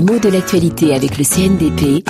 Les mots de l'actualité avec le CNDP.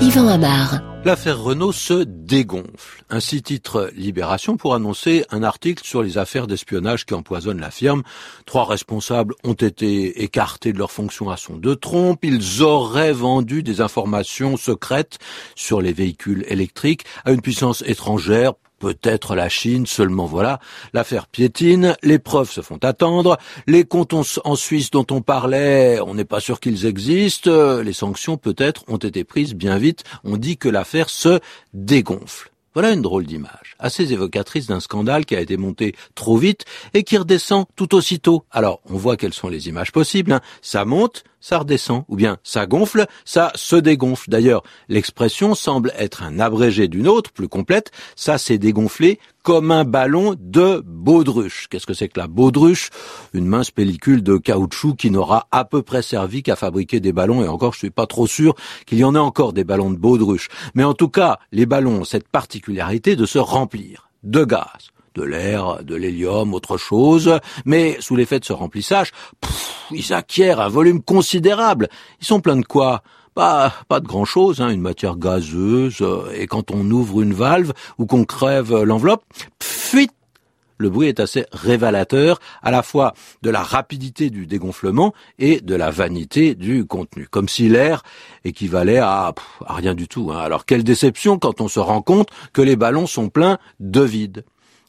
Yvan Amar. L'affaire Renault se dégonfle. Ainsi titre Libération pour annoncer un article sur les affaires d'espionnage qui empoisonnent la firme. Trois responsables ont été écartés de leurs fonctions à son de trompe. Ils auraient vendu des informations secrètes sur les véhicules électriques à une puissance étrangère peut-être la Chine, seulement voilà, l'affaire piétine, les preuves se font attendre, les comptes en Suisse dont on parlait, on n'est pas sûr qu'ils existent, les sanctions peut-être ont été prises bien vite, on dit que l'affaire se dégonfle. Voilà une drôle d'image, assez évocatrice d'un scandale qui a été monté trop vite et qui redescend tout aussitôt. Alors, on voit quelles sont les images possibles. Hein. Ça monte, ça redescend, ou bien ça gonfle, ça se dégonfle. D'ailleurs, l'expression semble être un abrégé d'une autre, plus complète, ça s'est dégonflé comme un ballon de baudruche. Qu'est-ce que c'est que la baudruche? Une mince pellicule de caoutchouc qui n'aura à peu près servi qu'à fabriquer des ballons, et encore je suis pas trop sûr qu'il y en ait encore des ballons de baudruche. Mais en tout cas, les ballons ont cette particularité de se remplir de gaz de l'air, de l'hélium, autre chose, mais sous l'effet de ce remplissage, ils acquièrent un volume considérable. Ils sont pleins de quoi? Pas, pas de grand chose, hein, une matière gazeuse, euh, et quand on ouvre une valve ou qu'on crève l'enveloppe, fuite le bruit est assez révélateur à la fois de la rapidité du dégonflement et de la vanité du contenu, comme si l'air équivalait à, à rien du tout. Hein. Alors quelle déception quand on se rend compte que les ballons sont pleins de vide.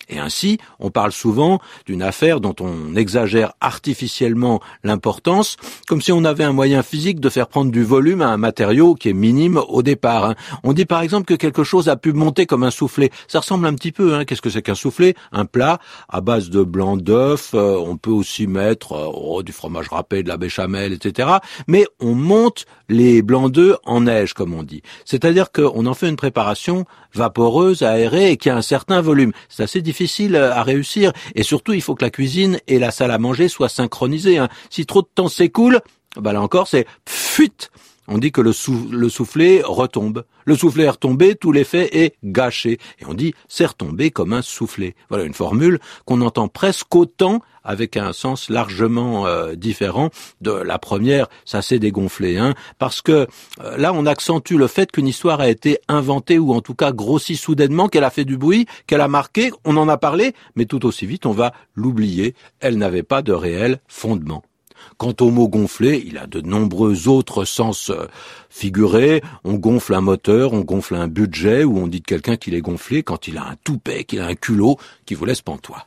Et ainsi, on parle souvent d'une affaire dont on exagère artificiellement l'importance, comme si on avait un moyen physique de faire prendre du volume à un matériau qui est minime au départ. Hein. On dit par exemple que quelque chose a pu monter comme un soufflet. Ça ressemble un petit peu. Hein. Qu'est-ce que c'est qu'un soufflet? Un plat à base de blanc d'œuf. Euh, on peut aussi mettre euh, oh, du fromage râpé, de la béchamel, etc. Mais on monte les blancs d'œufs en neige, comme on dit. C'est-à-dire qu'on en fait une préparation vaporeuse, aérée et qui a un certain volume. C'est assez difficile euh, à réussir et surtout il faut que la cuisine et la salle à manger soient synchronisées. Hein. Si trop de temps s'écoule, bah là encore c'est fuite. On dit que le, le, soufflet retombe. Le soufflet est retombé, tout l'effet est gâché. Et on dit c'est retombé comme un soufflet. Voilà une formule qu'on entend presque autant avec un sens largement euh, différent de la première, ça s'est dégonflé, hein, parce que euh, là on accentue le fait qu'une histoire a été inventée ou en tout cas grossie soudainement, qu'elle a fait du bruit, qu'elle a marqué, on en a parlé, mais tout aussi vite on va l'oublier, elle n'avait pas de réel fondement. Quant au mot gonfler, il a de nombreux autres sens euh, figurés. On gonfle un moteur, on gonfle un budget, ou on dit de quelqu'un qu'il est gonflé quand il a un toupet, qu'il a un culot qui vous laisse pantois.